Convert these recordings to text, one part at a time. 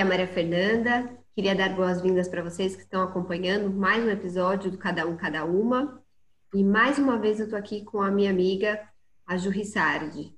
aqui é a Maria Fernanda. Queria dar boas-vindas para vocês que estão acompanhando mais um episódio do Cada Um, Cada Uma. E mais uma vez eu estou aqui com a minha amiga, a Ju Rissardi.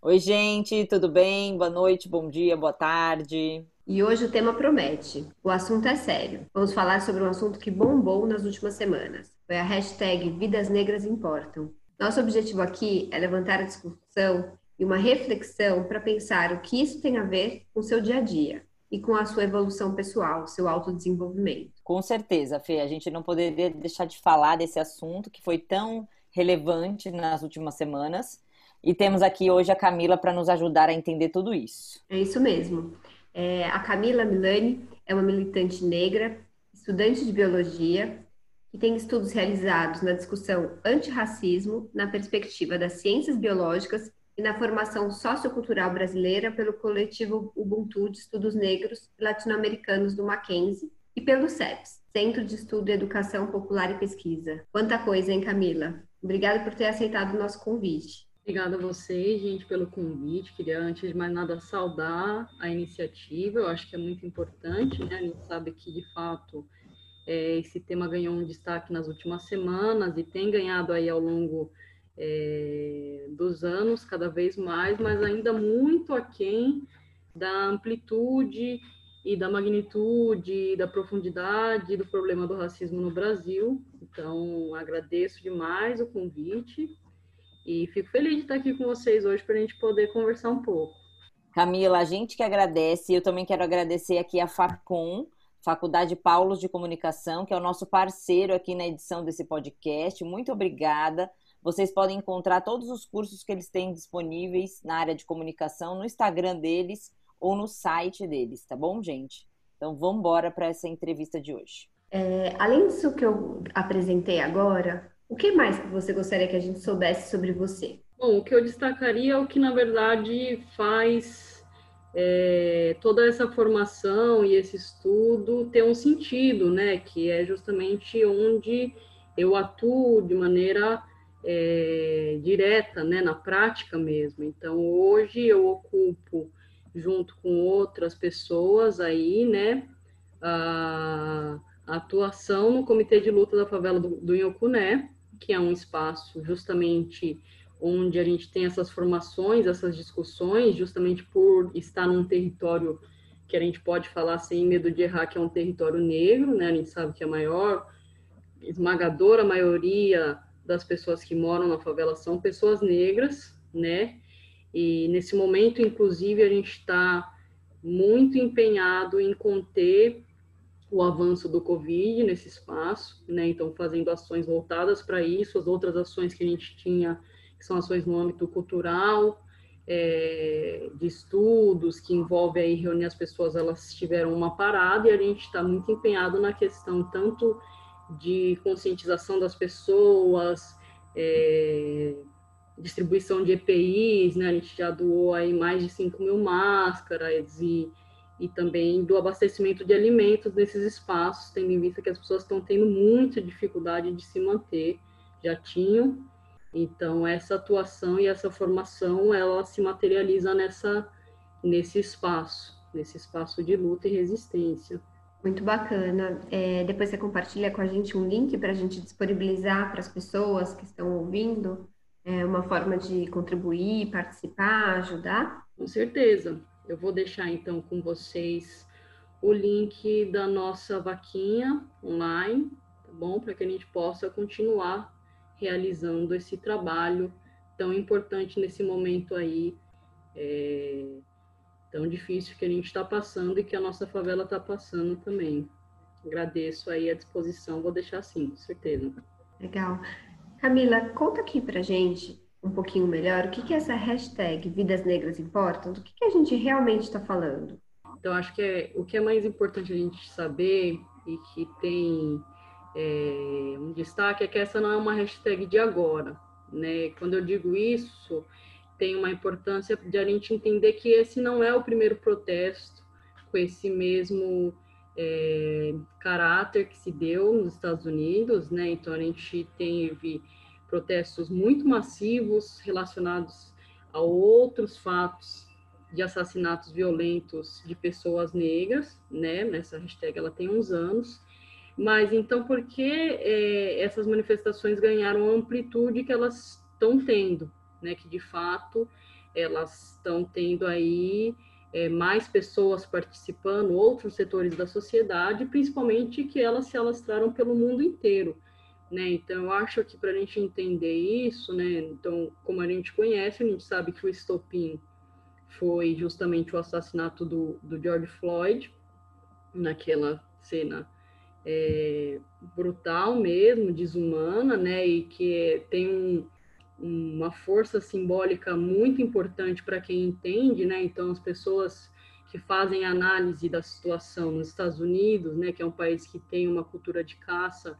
Oi, gente, tudo bem? Boa noite, bom dia, boa tarde. E hoje o tema promete. O assunto é sério. Vamos falar sobre um assunto que bombou nas últimas semanas. Foi a hashtag Vidas Negras Importam. Nosso objetivo aqui é levantar a discussão e uma reflexão para pensar o que isso tem a ver com o seu dia a dia e com a sua evolução pessoal, seu autodesenvolvimento. Com certeza, Fê, a gente não poderia deixar de falar desse assunto que foi tão relevante nas últimas semanas. E temos aqui hoje a Camila para nos ajudar a entender tudo isso. É isso mesmo. É, a Camila Milani é uma militante negra, estudante de biologia, que tem estudos realizados na discussão antirracismo, na perspectiva das ciências biológicas na formação sociocultural brasileira pelo coletivo Ubuntu de Estudos Negros e Latino-Americanos do Mackenzie e pelo CEPS, Centro de Estudo, Educação Popular e Pesquisa. Quanta coisa, hein, Camila? Obrigada por ter aceitado o nosso convite. Obrigada a vocês, gente, pelo convite. Queria, antes de mais nada, saudar a iniciativa. Eu acho que é muito importante, né? A gente sabe que, de fato, é, esse tema ganhou um destaque nas últimas semanas e tem ganhado aí ao longo é, dos anos cada vez mais, mas ainda muito aquém da amplitude e da magnitude, da profundidade do problema do racismo no Brasil. Então, agradeço demais o convite e fico feliz de estar aqui com vocês hoje para a gente poder conversar um pouco. Camila, a gente que agradece, eu também quero agradecer aqui a FACOM, Faculdade Paulos de Comunicação, que é o nosso parceiro aqui na edição desse podcast. Muito obrigada. Vocês podem encontrar todos os cursos que eles têm disponíveis na área de comunicação no Instagram deles ou no site deles, tá bom, gente? Então vamos embora para essa entrevista de hoje. É, além disso que eu apresentei agora, o que mais você gostaria que a gente soubesse sobre você? Bom, o que eu destacaria é o que, na verdade, faz é, toda essa formação e esse estudo ter um sentido, né? Que é justamente onde eu atuo de maneira é, direta, né? Na prática mesmo. Então, hoje eu ocupo, junto com outras pessoas aí, né? A, atuação no Comitê de Luta da Favela do, do Inhocuné, que é um espaço justamente onde a gente tem essas formações, essas discussões, justamente por estar num território que a gente pode falar sem medo de errar, que é um território negro, né? A gente sabe que a maior, esmagadora maioria das pessoas que moram na favela são pessoas negras, né? E nesse momento, inclusive, a gente está muito empenhado em conter o avanço do Covid nesse espaço, né? Então, fazendo ações voltadas para isso, as outras ações que a gente tinha, que são ações no âmbito cultural, é, de estudos, que envolve aí reunir as pessoas, elas tiveram uma parada e a gente está muito empenhado na questão tanto de conscientização das pessoas, é, distribuição de EPIs, né? A gente já doou aí mais de 5 mil máscaras e e também do abastecimento de alimentos nesses espaços, tendo em vista que as pessoas estão tendo muita dificuldade de se manter, já tinham. Então, essa atuação e essa formação, ela se materializa nessa, nesse espaço, nesse espaço de luta e resistência. Muito bacana. É, depois você compartilha com a gente um link para a gente disponibilizar para as pessoas que estão ouvindo é, uma forma de contribuir, participar, ajudar? Com certeza. Eu vou deixar então com vocês o link da nossa vaquinha online, tá bom? Para que a gente possa continuar realizando esse trabalho tão importante nesse momento aí, é, tão difícil que a gente está passando e que a nossa favela está passando também. Agradeço aí a disposição, vou deixar assim, com certeza. Legal. Camila, conta aqui pra gente um pouquinho melhor o que, que é essa hashtag Vidas Negras Importam, do que, que a gente realmente está falando. Então, acho que é, o que é mais importante a gente saber e que tem é, um destaque é que essa não é uma hashtag de agora. Né? Quando eu digo isso, tem uma importância de a gente entender que esse não é o primeiro protesto com esse mesmo é, caráter que se deu nos Estados Unidos, né? Então a gente teve protestos muito massivos relacionados a outros fatos de assassinatos violentos de pessoas negras, né? Nessa hashtag ela tem uns anos. Mas então, por que é, essas manifestações ganharam a amplitude que elas estão tendo, né? Que de fato elas estão tendo aí é, mais pessoas participando, outros setores da sociedade, principalmente que elas se alastraram pelo mundo inteiro. Né? Então, eu acho que para a gente entender isso, né? então, como a gente conhece, a gente sabe que o estopim foi justamente o assassinato do, do George Floyd, naquela cena é, brutal mesmo, desumana, né? E que tem um, uma força simbólica muito importante para quem entende, né? Então, as pessoas que fazem análise da situação nos Estados Unidos, né, que é um país que tem uma cultura de caça,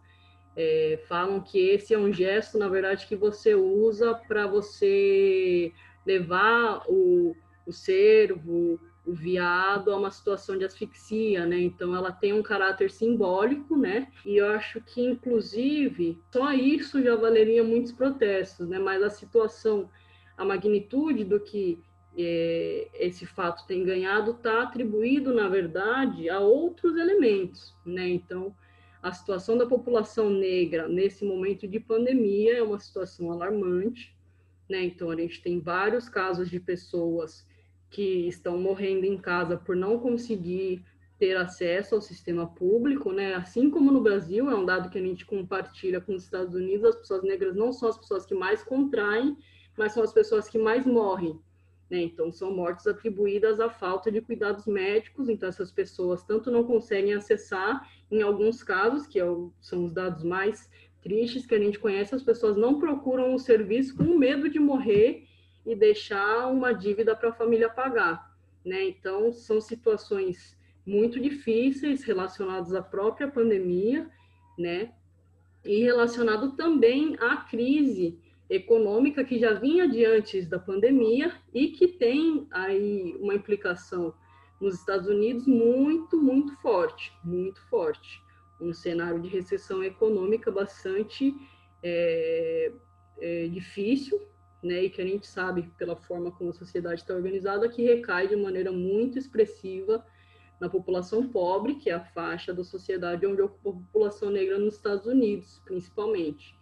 é, falam que esse é um gesto, na verdade, que você usa para você levar o, o cervo, viado a uma situação de asfixia, né? Então ela tem um caráter simbólico, né? E eu acho que inclusive só isso já valeria muitos protestos, né? Mas a situação, a magnitude do que é, esse fato tem ganhado está atribuído, na verdade, a outros elementos, né? Então a situação da população negra nesse momento de pandemia é uma situação alarmante, né? Então a gente tem vários casos de pessoas que estão morrendo em casa por não conseguir ter acesso ao sistema público, né? Assim como no Brasil, é um dado que a gente compartilha com os Estados Unidos, as pessoas negras não são as pessoas que mais contraem, mas são as pessoas que mais morrem, né? Então, são mortes atribuídas à falta de cuidados médicos, então essas pessoas tanto não conseguem acessar, em alguns casos, que é são os dados mais tristes que a gente conhece, as pessoas não procuram o serviço com medo de morrer e deixar uma dívida para a família pagar, né? Então, são situações muito difíceis relacionadas à própria pandemia, né? E relacionado também à crise econômica que já vinha de antes da pandemia e que tem aí uma implicação nos Estados Unidos muito, muito forte, muito forte. Um cenário de recessão econômica bastante é, é, difícil, né, e que a gente sabe pela forma como a sociedade está organizada que recai de maneira muito expressiva na população pobre, que é a faixa da sociedade onde ocupa a população negra nos Estados Unidos, principalmente.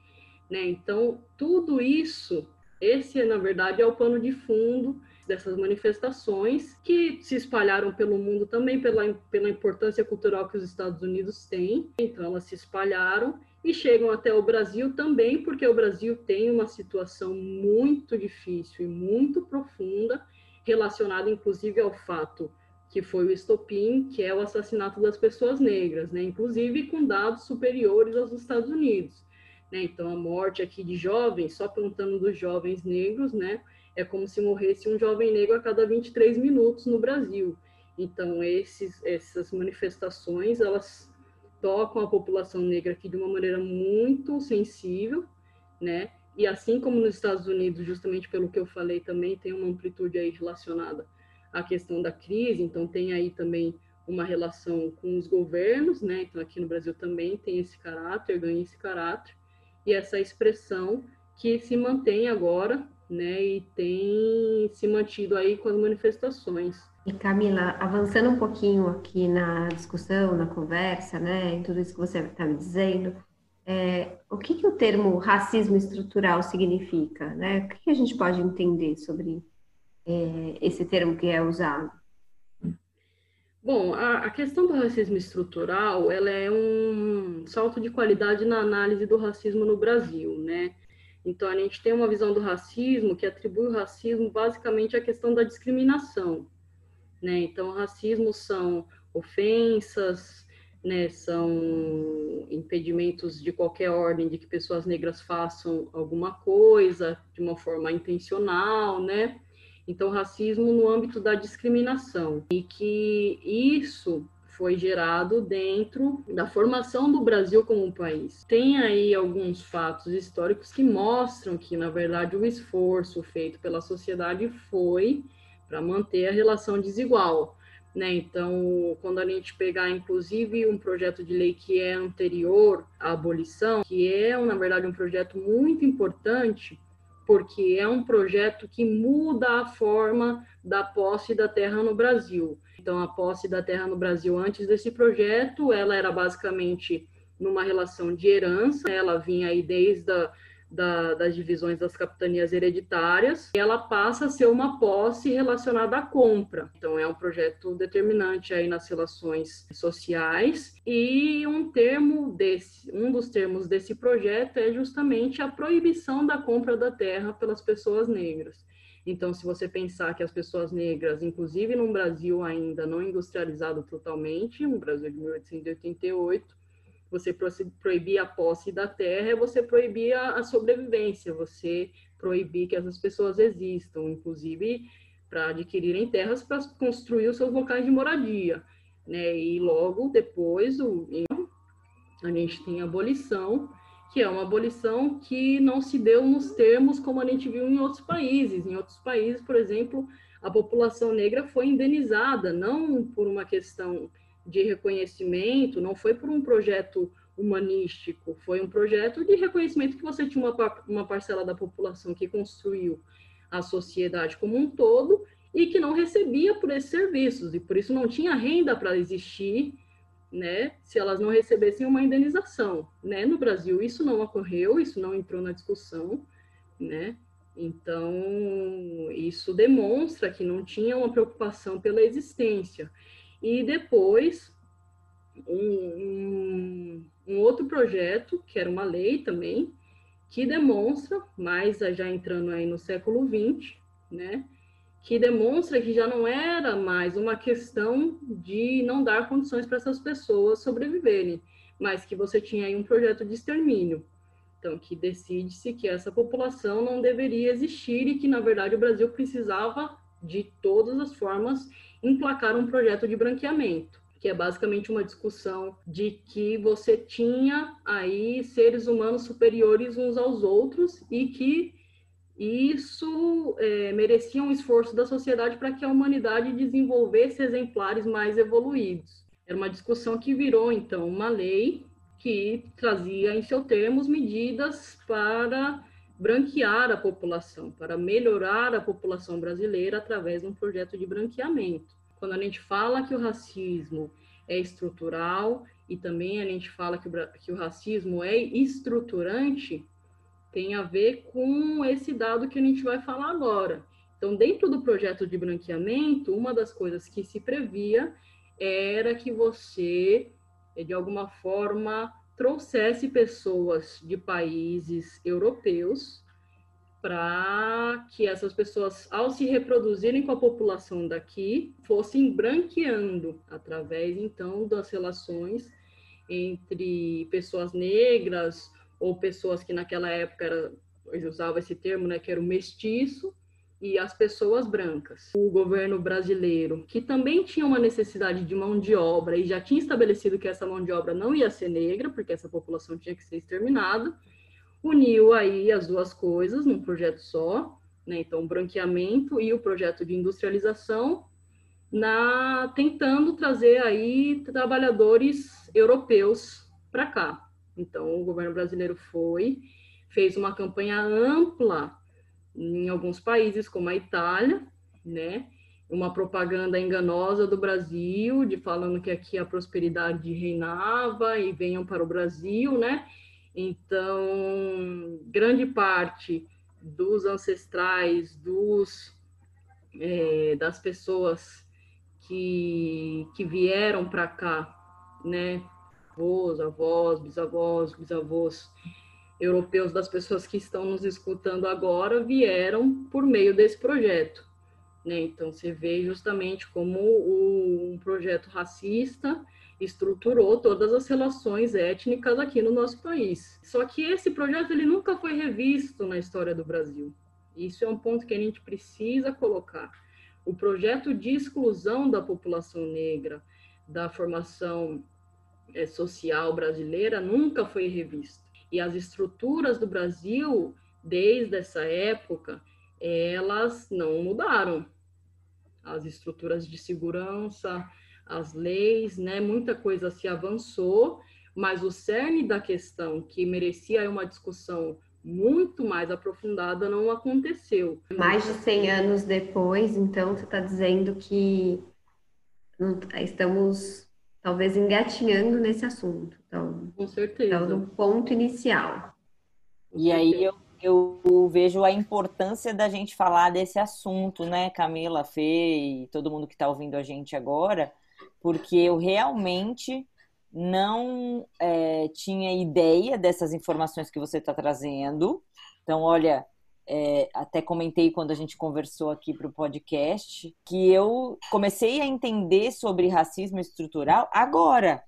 Né? Então, tudo isso, esse, na verdade, é o pano de fundo dessas manifestações que se espalharam pelo mundo também pela, pela importância cultural que os Estados Unidos têm. Então, elas se espalharam e chegam até o Brasil também, porque o Brasil tem uma situação muito difícil e muito profunda, relacionada inclusive ao fato que foi o estopim, que é o assassinato das pessoas negras, né? inclusive com dados superiores aos Estados Unidos. Né? Então, a morte aqui de jovens, só perguntando dos jovens negros, né? é como se morresse um jovem negro a cada 23 minutos no Brasil. Então, esses, essas manifestações, elas tocam a população negra aqui de uma maneira muito sensível, né? E assim como nos Estados Unidos, justamente pelo que eu falei também, tem uma amplitude aí relacionada à questão da crise, então tem aí também uma relação com os governos, né? Então aqui no Brasil também tem esse caráter, ganha esse caráter, e essa expressão que se mantém agora, né? E tem se mantido aí com as manifestações. E Camila, avançando um pouquinho aqui na discussão, na conversa, né, em tudo isso que você está me dizendo, é, o que, que o termo racismo estrutural significa, né? O que, que a gente pode entender sobre é, esse termo que é usado? Bom, a, a, questão do racismo estrutural, ela é um salto de qualidade na análise do racismo no Brasil, né? Então, a gente tem uma visão do racismo que atribui o racismo basicamente à questão da discriminação, né? Então, racismo são ofensas, né? São impedimentos de qualquer ordem de que pessoas negras façam alguma coisa de uma forma intencional, né? Então, racismo no âmbito da discriminação e que isso foi gerado dentro da formação do Brasil como um país. Tem aí alguns fatos históricos que mostram que, na verdade, o esforço feito pela sociedade foi para manter a relação desigual. Né? Então, quando a gente pegar, inclusive, um projeto de lei que é anterior à abolição, que é, na verdade, um projeto muito importante, porque é um projeto que muda a forma da posse da terra no Brasil. Então, a posse da terra no Brasil antes desse projeto, ela era basicamente numa relação de herança, ela vinha aí desde a da, das divisões das capitanias hereditárias, ela passa a ser uma posse relacionada à compra. Então, é um projeto determinante aí nas relações sociais. E um termo desse, um dos termos desse projeto é justamente a proibição da compra da terra pelas pessoas negras. Então, se você pensar que as pessoas negras, inclusive no Brasil ainda não industrializado totalmente, no Brasil de 1888, você proibir a posse da terra é você proibir a, sobrevivência, você proibir que essas pessoas existam, inclusive para adquirirem terras para construir os seus locais de moradia. Né? E logo depois o, a gente tem a abolição, que é uma abolição que não se deu nos termos como a gente viu em outros países. Em outros países, por exemplo, a população negra foi indenizada, não por uma questão de reconhecimento, não foi por um projeto humanístico, foi um projeto de reconhecimento que você tinha uma, uma parcela da população que construiu a sociedade como um todo e que não recebia por esses serviços, e por isso não tinha renda para existir, né, se elas não recebessem uma indenização, né? No Brasil isso não ocorreu, isso não entrou na discussão, né? Então, isso demonstra que não tinha uma preocupação pela existência. E depois, um, um, outro projeto, que era uma lei também, que demonstra, mais já entrando aí no século XX, né, que demonstra que já não era mais uma questão de não dar condições para essas pessoas sobreviverem, mas que você tinha aí um projeto de extermínio. Então, que decide-se que essa população não deveria existir e que, na verdade, o Brasil precisava, de todas as formas, emplacar um projeto de branqueamento, que é basicamente uma discussão de que você tinha aí seres humanos superiores uns aos outros e que isso é, merecia um esforço da sociedade para que a humanidade desenvolvesse exemplares mais evoluídos. Era uma discussão que virou, então, uma lei que trazia em seus termos medidas para branquear a população, para melhorar a população brasileira através de um projeto de branqueamento. Quando a gente fala que o racismo é estrutural e também a gente fala que o, que o racismo é estruturante, tem a ver com esse dado que a gente vai falar agora. Então, dentro do projeto de branqueamento, uma das coisas que se previa era que você, de alguma forma, trouxesse pessoas de países europeus para que essas pessoas, ao se reproduzirem com a população daqui, fossem branqueando através, então, das relações entre pessoas negras ou pessoas que naquela época era, usava esse termo, né, que era o mestiço, e as pessoas brancas. O governo brasileiro, que também tinha uma necessidade de mão de obra e já tinha estabelecido que essa mão de obra não ia ser negra, porque essa população tinha que ser exterminada, uniu aí as duas coisas num projeto só, né? Então, o branqueamento e o projeto de industrialização, na tentando trazer aí trabalhadores europeus para cá. Então, o governo brasileiro foi, fez uma campanha ampla em alguns países, como a Itália, né? Uma propaganda enganosa do Brasil, de falando que aqui a prosperidade reinava e venham para o Brasil, né? Então, grande parte dos ancestrais, dos é, das pessoas que, que vieram para cá, né? Avós, avós, bisavós, bisavós, europeus das pessoas que estão nos escutando agora vieram por meio desse projeto. Né? Então, você vê justamente como o, um projeto racista estruturou todas as relações étnicas aqui no nosso país. Só que esse projeto ele nunca foi revisto na história do Brasil. Isso é um ponto que a gente precisa colocar. O projeto de exclusão da população negra da formação é, social brasileira nunca foi revisto. E as estruturas do Brasil, desde essa época, elas não mudaram. As estruturas de segurança, as leis, né, muita coisa se avançou, mas o cerne da questão que merecia uma discussão muito mais aprofundada não aconteceu. Mais de 100 anos depois, então, você está dizendo que estamos talvez engatinhando nesse assunto. Então, com certeza. Então, no ponto inicial. E aí eu, eu vejo a importância da gente falar desse assunto, né, Camila, Fê e todo mundo que está ouvindo a gente agora, porque eu realmente não é, tinha ideia dessas informações que você está trazendo. Então, olha, é, até comentei quando a gente conversou aqui para o podcast, que eu comecei a entender sobre racismo estrutural agora,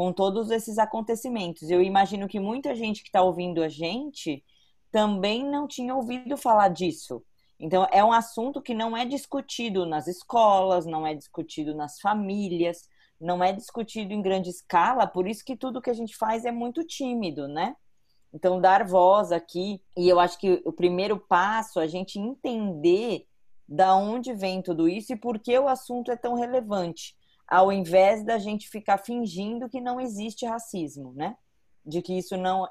com todos esses acontecimentos. Eu imagino que muita gente que está ouvindo a gente também não tinha ouvido falar disso. Então, é um assunto que não é discutido nas escolas, não é discutido nas famílias não é discutido em grande escala, por isso que tudo que a gente faz é muito tímido, né? Então, dar voz aqui, e eu acho que o primeiro passo é a gente entender da onde vem tudo isso e por que o assunto é tão relevante, ao invés da gente ficar fingindo que não existe racismo, né? De que isso não,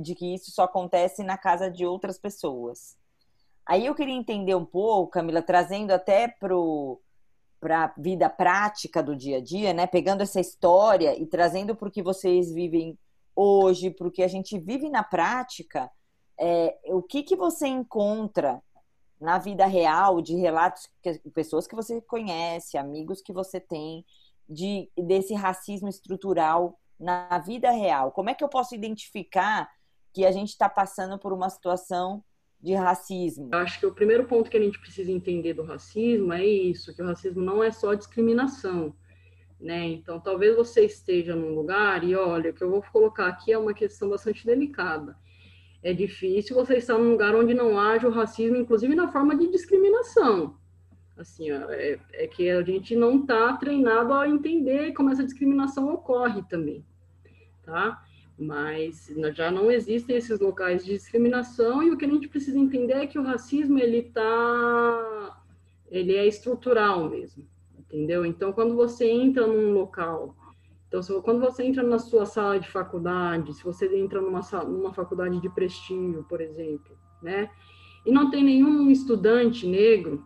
de que isso só acontece na casa de outras pessoas. Aí eu queria entender um pouco, Camila, trazendo até pro para a vida prática do dia a dia, né? Pegando essa história e trazendo para o que vocês vivem hoje, para o que a gente vive na prática, é, o que, que você encontra na vida real de relatos que pessoas que você conhece, amigos que você tem, de desse racismo estrutural na vida real? Como é que eu posso identificar que a gente está passando por uma situação de racismo? Acho que o primeiro ponto que a gente precisa entender do racismo é isso, que o racismo não é só discriminação, né? Então, talvez você esteja num lugar e olha, o que eu vou colocar aqui é uma questão bastante delicada. É difícil você estar num lugar onde não haja o racismo, inclusive na forma de discriminação. Assim, é, é que a gente não está treinado a entender como essa discriminação ocorre também, tá? mas já não existem esses locais de discriminação e o que a gente precisa entender é que o racismo ele tá ele é estrutural mesmo entendeu então quando você entra num local então se, quando você entra na sua sala de faculdade se você entra numa numa faculdade de prestígio por exemplo né e não tem nenhum estudante negro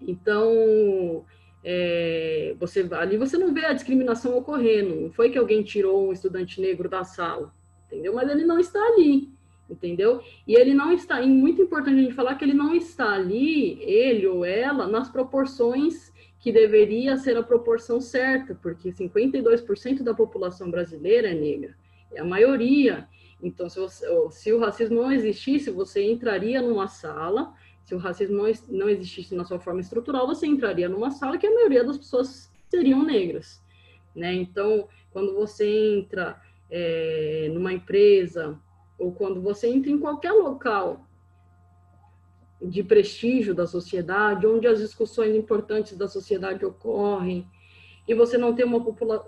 então é, você ali você não vê a discriminação ocorrendo. Não foi que alguém tirou um estudante negro da sala, entendeu? Mas ele não está ali, entendeu? E ele não está. E muito importante a gente falar que ele não está ali, ele ou ela, nas proporções que deveria ser a proporção certa, porque 52% da população brasileira é negra, é a maioria. Então, se, você, se o racismo não existisse, você entraria numa sala se o racismo não existisse na sua forma estrutural, você entraria numa sala que a maioria das pessoas seriam negras, né? Então, quando você entra é, numa empresa ou quando você entra em qualquer local de prestígio da sociedade, onde as discussões importantes da sociedade ocorrem, e você não tem uma,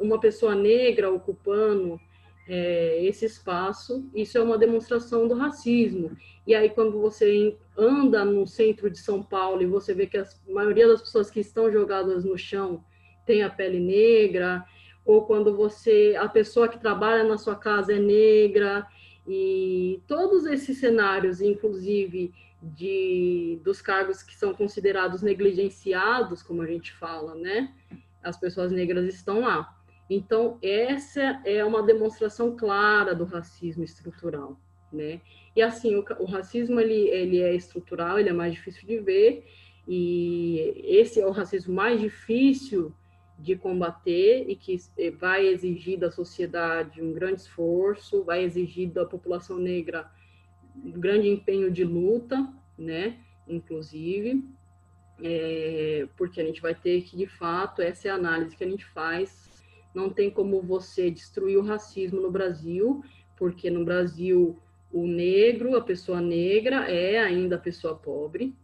uma pessoa negra ocupando é, esse espaço, isso é uma demonstração do racismo. E aí, quando você anda no centro de São Paulo e você vê que a maioria das pessoas que estão jogadas no chão tem a pele negra, ou quando você, a pessoa que trabalha na sua casa é negra, e todos esses cenários, inclusive de dos cargos que são considerados negligenciados, como a gente fala, né? As pessoas negras estão lá. Então, essa é uma demonstração clara do racismo estrutural, né? E assim, o, o, racismo ele, ele é estrutural, ele é mais difícil de ver, e esse é o racismo mais difícil de combater e que vai exigir da sociedade um grande esforço, vai exigir da população negra grande empenho de luta, né? Inclusive, é, porque a gente vai ter que, de fato, essa é a análise que a gente faz não tem como você destruir o racismo no Brasil, porque no Brasil o negro, a pessoa negra é ainda a pessoa pobre,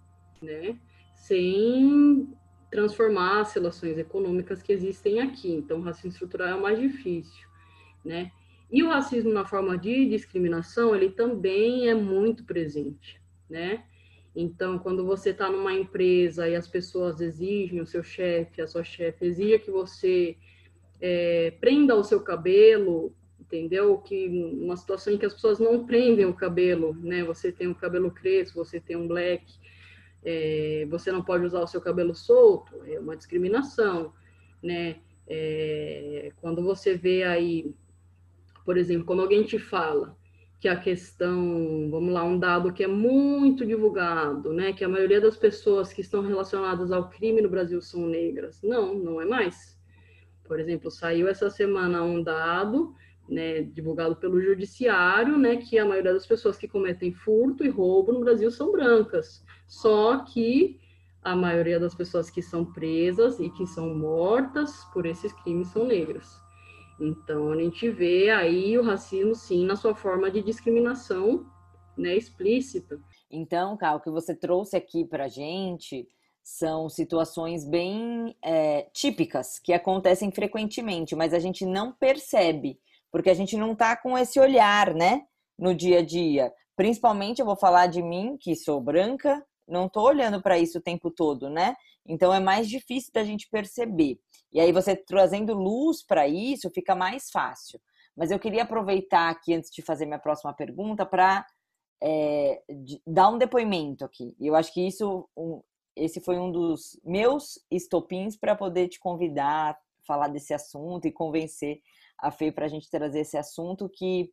né? Sem transformar as relações econômicas que existem aqui. Então, o racismo estrutural é o mais difícil, né? E o racismo na forma de discriminação, ele também é muito presente, né? Então, quando você está numa empresa e as pessoas exigem, o seu chefe, a sua chefe exige que você é, prenda o seu cabelo entendeu? Que uma situação em que as pessoas não prendem o cabelo, né? Você tem um cabelo crespo, você tem um black, é, você não pode usar o seu cabelo solto, é uma discriminação, né? É, quando você vê aí, por exemplo, quando alguém te fala que a questão, vamos lá, um dado que é muito divulgado, né, que a maioria das pessoas que estão relacionadas ao crime no Brasil são negras. Não, não é mais. Por exemplo, saiu essa semana um dado, né, divulgado pelo judiciário, né, que a maioria das pessoas que cometem furto e roubo no Brasil são brancas. Só que a maioria das pessoas que são presas e que são mortas por esses crimes são negras. Então, a gente vê aí o racismo, sim, na sua forma de discriminação né, explícita. Então, Cal, o que você trouxe aqui para gente são situações bem é, típicas que acontecem frequentemente, mas a gente não percebe, porque a gente não está com esse olhar, né, no dia a dia. Principalmente, eu vou falar de mim, que sou branca, não estou olhando para isso o tempo todo, né? Então é mais difícil da gente perceber. E aí você trazendo luz para isso fica mais fácil. Mas eu queria aproveitar aqui, antes de fazer minha próxima pergunta, para é, dar um depoimento aqui. E eu acho que isso, um, esse foi um dos meus estopins para poder te convidar, falar desse assunto e convencer a Fê para a gente trazer esse assunto que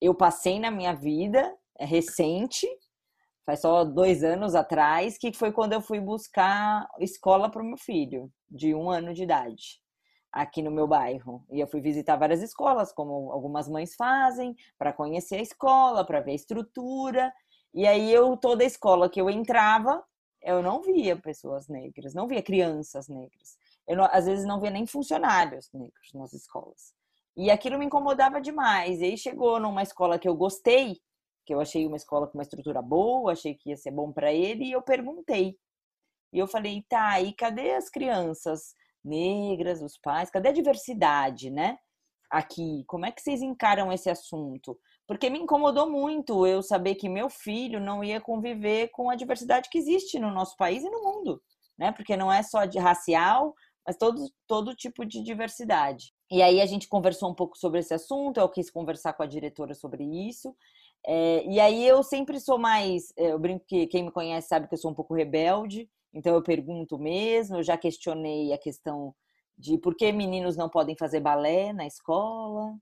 eu passei na minha vida é recente, faz só dois anos atrás, que foi quando eu fui buscar escola para o meu filho, de um ano de idade, aqui no meu bairro. E eu fui visitar várias escolas, como algumas mães fazem, para conhecer a escola, para ver a estrutura. E aí eu, toda escola que eu entrava, eu não via pessoas negras, não via crianças negras. Eu, às vezes, não via nem funcionários negros nas escolas. E aquilo me incomodava demais. E aí chegou numa escola que eu gostei, que eu achei uma escola com uma estrutura boa, achei que ia ser bom para ele, e eu perguntei. E eu falei, tá, e cadê as crianças negras, os pais? Cadê a diversidade, né? Aqui, como é que vocês encaram esse assunto? Porque me incomodou muito eu saber que meu filho não ia conviver com a diversidade que existe no nosso país e no mundo, né? Porque não é só de racial, mas todo, todo tipo de diversidade. E aí a gente conversou um pouco sobre esse assunto, eu quis conversar com a diretora sobre isso, é, e aí eu sempre sou mais. É, eu brinco que quem me conhece sabe que eu sou um pouco rebelde, então eu pergunto mesmo. Eu já questionei a questão de por que meninos não podem fazer balé na escola,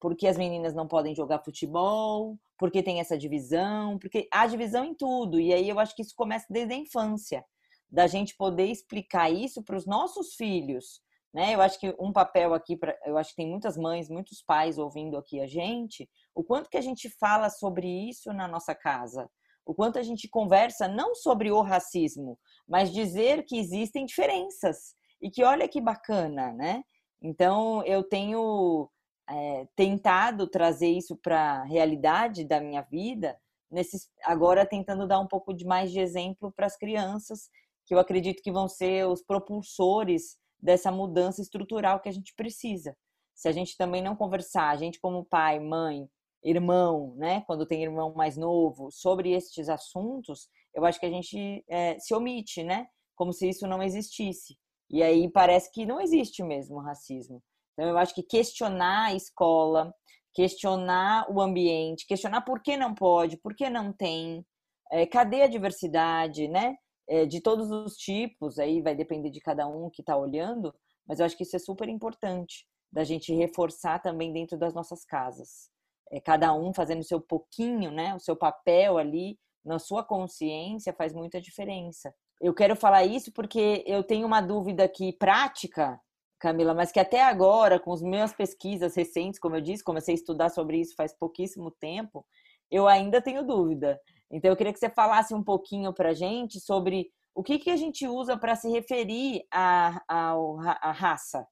por que as meninas não podem jogar futebol, por que tem essa divisão, porque há divisão em tudo. E aí eu acho que isso começa desde a infância, da gente poder explicar isso para os nossos filhos. Né? Eu acho que um papel aqui, pra, eu acho que tem muitas mães, muitos pais ouvindo aqui a gente, o quanto que a gente fala sobre isso na nossa casa, o quanto a gente conversa não sobre o racismo, mas dizer que existem diferenças e que olha que bacana, né? Então eu tenho é, tentado trazer isso para a realidade da minha vida, nesses, agora tentando dar um pouco de mais de exemplo para as crianças, que eu acredito que vão ser os propulsores dessa mudança estrutural que a gente precisa. Se a gente também não conversar, a gente como pai, mãe, irmão, né, quando tem irmão mais novo, sobre estes assuntos, eu acho que a gente é, se omite, né, como se isso não existisse. E aí parece que não existe mesmo racismo. Então eu acho que questionar a escola, questionar o ambiente, questionar por que não pode, por que não tem, é, cadê a diversidade, né? é, de todos os tipos, aí vai depender de cada um que está olhando, mas eu acho que isso é super importante da gente reforçar também dentro das nossas casas. É, cada um fazendo o seu pouquinho, né, o seu papel ali, na sua consciência, faz muita diferença. Eu quero falar isso porque eu tenho uma dúvida aqui prática, Camila, mas que até agora, com as minhas pesquisas recentes, como eu disse, comecei a estudar sobre isso faz pouquíssimo tempo, eu ainda tenho dúvida. Então, eu queria que você falasse um pouquinho para a gente sobre o que, que a gente usa para se referir à, à, à raça.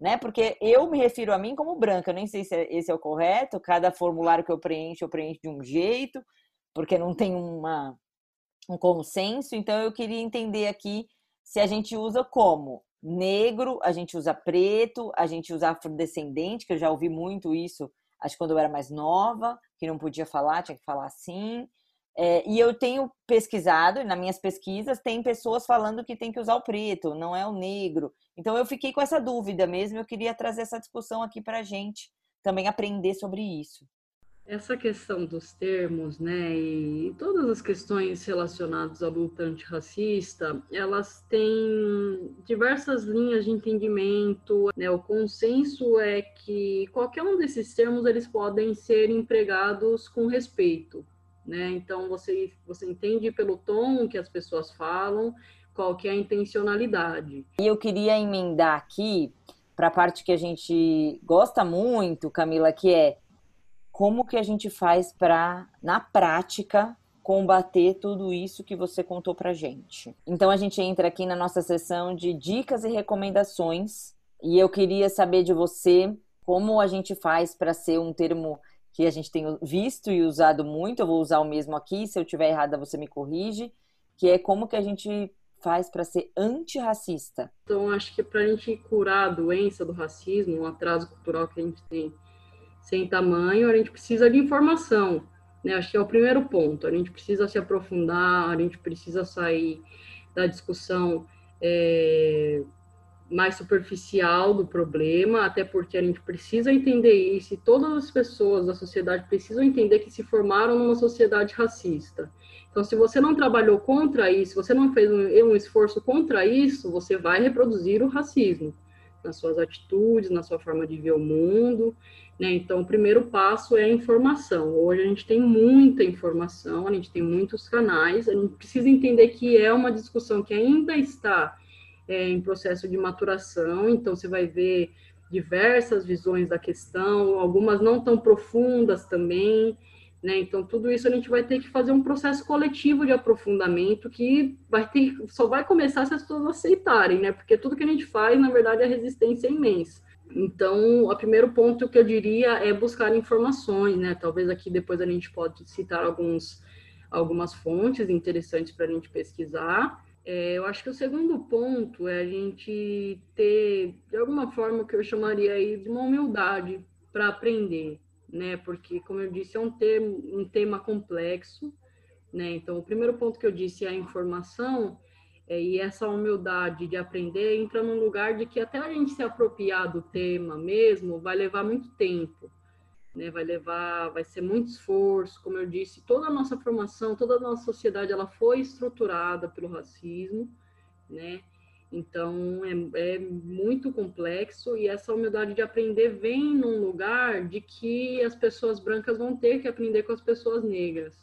Né? Porque eu me refiro a mim como branca, eu nem sei se é, esse é o correto, cada formulário que eu preencho, eu preencho de um jeito, porque não tem uma, um consenso. Então, eu queria entender aqui se a gente usa como negro, a gente usa preto, a gente usa afrodescendente, que eu já ouvi muito isso, acho que quando eu era mais nova, que não podia falar, tinha que falar assim. É, e eu tenho pesquisado, nas minhas pesquisas, tem pessoas falando que tem que usar o preto, não é o negro. Então eu fiquei com essa dúvida mesmo, eu queria trazer essa discussão aqui para a gente, também aprender sobre isso. Essa questão dos termos, né, e todas as questões relacionadas à luta antirracista, elas têm diversas linhas de entendimento, né, o consenso é que qualquer um desses termos, eles podem ser empregados com respeito, né, então você, você entende pelo tom que as pessoas falam, qual que é a intencionalidade. E eu queria emendar aqui para a parte que a gente gosta muito, Camila, que é como que a gente faz para, na prática, combater tudo isso que você contou para gente. Então a gente entra aqui na nossa sessão de dicas e recomendações e eu queria saber de você como a gente faz para ser um termo que a gente tem visto e usado muito. Eu vou usar o mesmo aqui, se eu tiver errada você me corrige, que é como que a gente faz para ser antirracista. Então acho que para a gente curar a doença do racismo, o atraso cultural que a gente tem sem tamanho, a gente precisa de informação. Né? Acho que é o primeiro ponto. A gente precisa se aprofundar, a gente precisa sair da discussão é, mais superficial do problema, até porque a gente precisa entender isso, e todas as pessoas da sociedade precisam entender que se formaram numa sociedade racista. Então, se você não trabalhou contra isso, se você não fez um, um esforço contra isso, você vai reproduzir o racismo nas suas atitudes, na sua forma de ver o mundo. Né? Então, o primeiro passo é a informação. Hoje a gente tem muita informação, a gente tem muitos canais, a gente precisa entender que é uma discussão que ainda está é, em processo de maturação, então você vai ver diversas visões da questão, algumas não tão profundas também, né? Então, tudo isso a gente vai ter que fazer um processo coletivo de aprofundamento que vai ter, só vai começar se as pessoas aceitarem, né? Porque tudo que a gente faz, na verdade, a resistência é imensa. Então, o primeiro ponto que eu diria é buscar informações, né? Talvez aqui depois a gente pode citar alguns, algumas fontes interessantes para a gente pesquisar. É, eu acho que o segundo ponto é a gente ter, de alguma forma, que eu chamaria aí de uma humildade para aprender, né? Porque, como eu disse, é um, termo, um tema complexo, né? Então, o primeiro ponto que eu disse é a informação, é, e essa humildade de aprender entra num lugar de que até a gente se apropriar do tema mesmo vai levar muito tempo, né? Vai levar, vai ser muito esforço, como eu disse, toda a nossa formação, toda a nossa sociedade, ela foi estruturada pelo racismo, né? Então, é, é, muito complexo e essa humildade de aprender vem num lugar de que as pessoas brancas vão ter que aprender com as pessoas negras.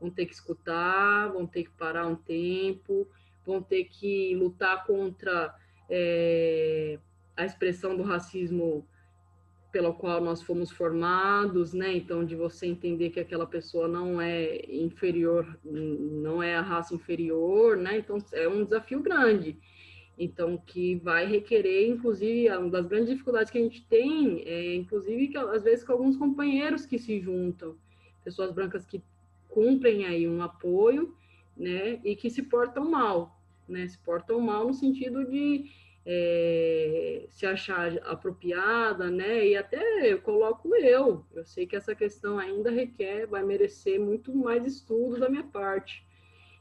Vão ter que escutar, vão ter que parar um tempo, vão ter que lutar contra é, a expressão do racismo pelo qual nós fomos formados, né? Então, de você entender que aquela pessoa não é inferior, não é a raça inferior, né? Então, é um desafio grande. Então, que vai requerer, inclusive, uma das grandes dificuldades que a gente tem é, inclusive, que, às vezes, com alguns companheiros que se juntam, pessoas brancas que cumprem aí um apoio, né, e que se portam mal, né, se portam mal no sentido de é, se achar apropriada, né, e até eu coloco eu, eu sei que essa questão ainda requer, vai merecer muito mais estudo da minha parte,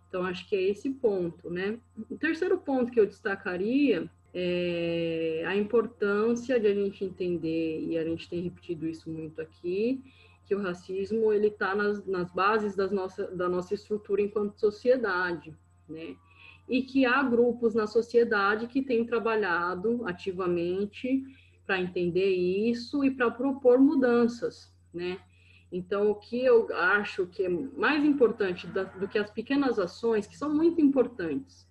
então, acho que é esse ponto, né? O terceiro ponto que eu destacaria é a importância de a gente entender, e a gente tem repetido isso muito aqui, que o racismo ele está nas, nas bases das nossa, da nossa estrutura enquanto sociedade, né? E que há grupos na sociedade que têm trabalhado ativamente para entender isso e para propor mudanças, né? Então, o que eu acho que é mais importante do que as pequenas ações, que são muito importantes,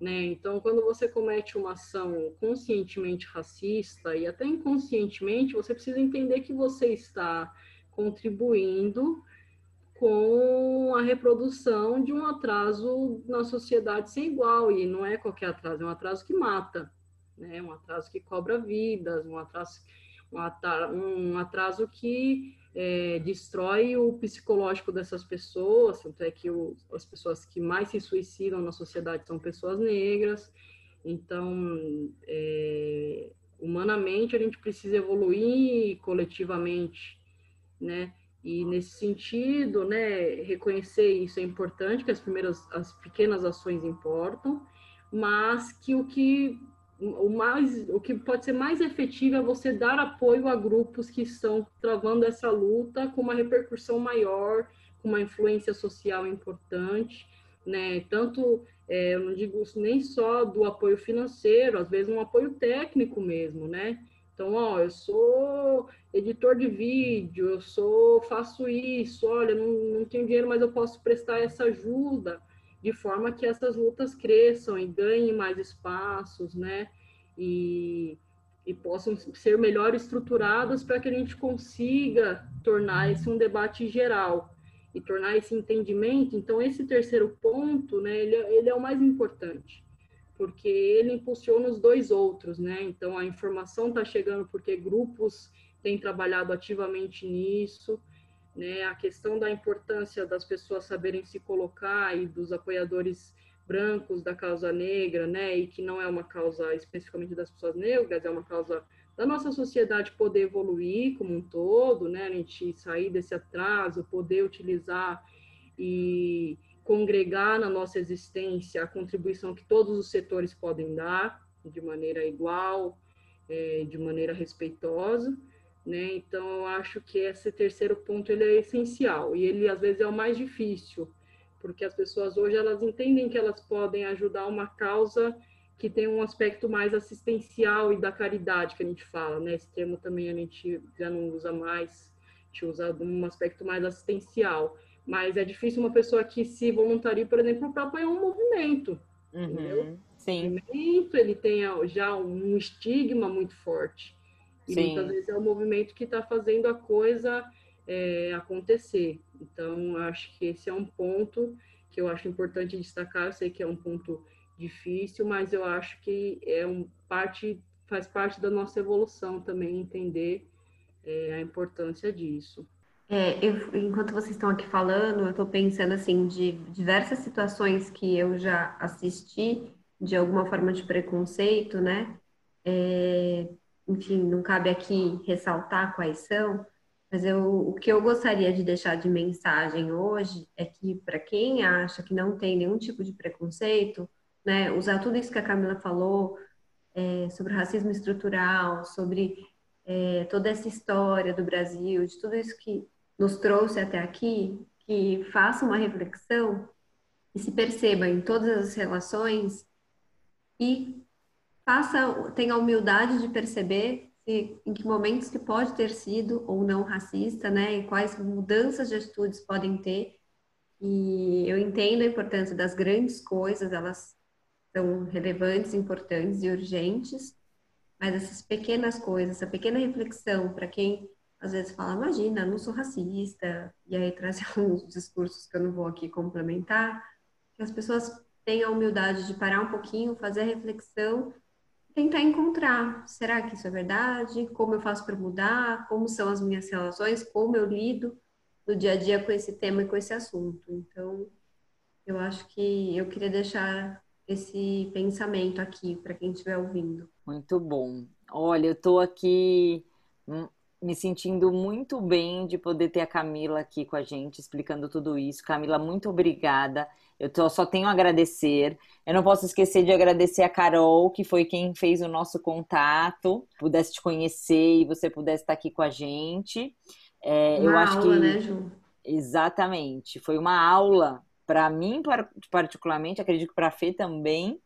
né? Então, quando você comete uma ação conscientemente racista e até inconscientemente, você precisa entender que você está contribuindo com a reprodução de um atraso na sociedade sem igual, e não é qualquer atraso, é um atraso que mata, né? Um atraso que cobra vidas, um atraso, um atraso que é, destrói o psicológico dessas pessoas, tanto é que o, as pessoas que mais se suicidam na sociedade são pessoas negras. Então, é, humanamente, a gente precisa evoluir coletivamente, né? E nesse sentido, né, reconhecer isso é importante, que as primeiras, as pequenas ações importam, mas que o que o mais o que pode ser mais efetivo é você dar apoio a grupos que estão travando essa luta com uma repercussão maior, com uma influência social importante, né? Tanto é, eu não digo nem só do apoio financeiro, às vezes um apoio técnico mesmo, né? Então, ó, eu sou editor de vídeo, eu sou faço isso, olha, não, não tenho dinheiro, mas eu posso prestar essa ajuda de forma que essas lutas cresçam e ganhem mais espaços, né? E, e possam ser melhor estruturadas para que a gente consiga tornar esse um debate geral e tornar esse entendimento. Então, esse terceiro ponto, né, ele, é, ele é o mais importante, porque ele impulsiona os dois outros, né? Então, a informação está chegando porque grupos têm trabalhado ativamente nisso, né, a questão da importância das pessoas saberem se colocar e dos apoiadores brancos da causa negra, né, e que não é uma causa especificamente das pessoas negras, é uma causa da nossa sociedade poder evoluir como um todo, né, a gente sair desse atraso, poder utilizar e congregar na nossa existência a contribuição que todos os setores podem dar de maneira igual, é, de maneira respeitosa. Né? Então, eu acho que esse terceiro ponto ele é essencial e ele às vezes é o mais difícil, porque as pessoas hoje elas entendem que elas podem ajudar uma causa que tem um aspecto mais assistencial e da caridade que a gente fala, né? Esse termo também a gente já não usa mais, a gente usa um aspecto mais assistencial. Mas é difícil uma pessoa que se voluntaria, por exemplo, para apoiar um movimento, uhum, entendeu? Sim. O movimento ele tem já um estigma muito forte. E Sim. muitas vezes é o movimento que está fazendo a coisa é, acontecer. Então, acho que esse é um ponto que eu acho importante destacar. Eu sei que é um ponto difícil, mas eu acho que é um parte faz parte da nossa evolução também entender é, a importância disso. É, eu, enquanto vocês estão aqui falando, eu estou pensando assim de diversas situações que eu já assisti de alguma forma de preconceito, né? É, enfim, não cabe aqui ressaltar quais são, mas eu, o que eu gostaria de deixar de mensagem hoje é que, para quem acha que não tem nenhum tipo de preconceito, né, usar tudo isso que a Camila falou é, sobre racismo estrutural, sobre é, toda essa história do Brasil, de tudo isso que nos trouxe até aqui, que faça uma reflexão e se perceba em todas as relações e faça, tenha a humildade de perceber se, em que momentos que pode ter sido ou não racista, né? E quais mudanças de atitudes podem ter. E eu entendo a importância das grandes coisas, elas são relevantes, importantes e urgentes, mas essas pequenas coisas, essa pequena reflexão para quem às vezes fala, imagina, não sou racista, e aí traz alguns discursos que eu não vou aqui complementar, que as pessoas tenham a humildade de parar um pouquinho, fazer a reflexão tentar encontrar, será que isso é verdade? Como eu faço para mudar? Como são as minhas relações? Como eu lido no dia a dia com esse tema e com esse assunto? Então, eu acho que eu queria deixar esse pensamento aqui para quem estiver ouvindo. Muito bom. Olha, eu estou aqui hum, me sentindo muito bem de poder ter a Camila aqui com a gente explicando tudo isso. Camila, muito obrigada. Eu tô, só tenho a agradecer. Eu não posso esquecer de agradecer a Carol, que foi quem fez o nosso contato, pudesse te conhecer e você pudesse estar aqui com a gente. É, uma eu acho aula, que... né, Ju? Exatamente. Foi uma aula para mim, particularmente, acredito que para a Fê também,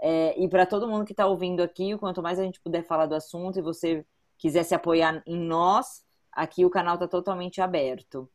é, e para todo mundo que está ouvindo aqui. Quanto mais a gente puder falar do assunto e você quiser se apoiar em nós, aqui o canal está totalmente aberto.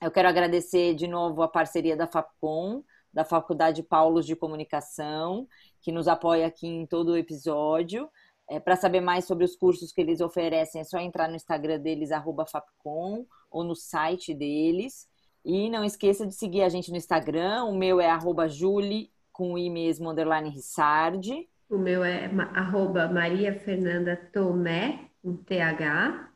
Eu quero agradecer de novo a parceria da FAPCOM, da Faculdade Paulos de Comunicação, que nos apoia aqui em todo o episódio. É, Para saber mais sobre os cursos que eles oferecem, é só entrar no Instagram deles, FAPCOM, ou no site deles. E não esqueça de seguir a gente no Instagram. O meu é Julie, com i mesmo, underline Rissardi. O meu é arroba Maria Fernanda Tomé, com TH.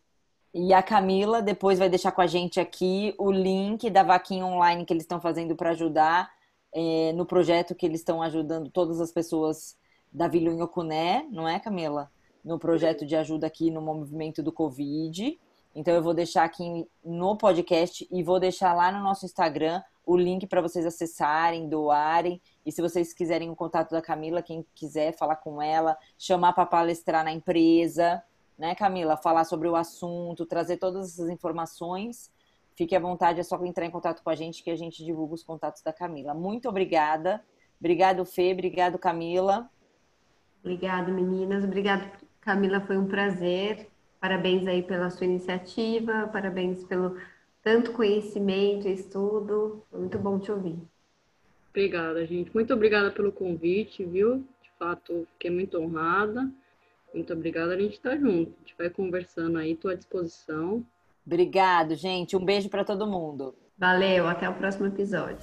E a Camila depois vai deixar com a gente aqui o link da vaquinha online que eles estão fazendo para ajudar é, no projeto que eles estão ajudando todas as pessoas da Vila Unhocuné, não é, Camila? No projeto de ajuda aqui no movimento do Covid. Então eu vou deixar aqui no podcast e vou deixar lá no nosso Instagram o link para vocês acessarem, doarem E se vocês quiserem o contato da Camila, quem quiser falar com ela, chamar para palestrar na empresa, né, Camila? Falar sobre o assunto, trazer todas essas informações. Fique à vontade, é só entrar em contato com a gente que a gente divulga os contatos da Camila. Muito obrigada. Obrigado, Fê. Obrigado, Camila. Obrigada, meninas. Obrigada, Camila. Foi um prazer. Parabéns aí pela sua iniciativa. Parabéns pelo tanto conhecimento e estudo. Foi muito bom te ouvir. Obrigada, gente. Muito obrigada pelo convite, viu? De fato, fiquei muito honrada. Muito obrigada, a gente está junto. A gente vai conversando aí, estou à disposição. Obrigado, gente. Um beijo para todo mundo. Valeu, até o próximo episódio.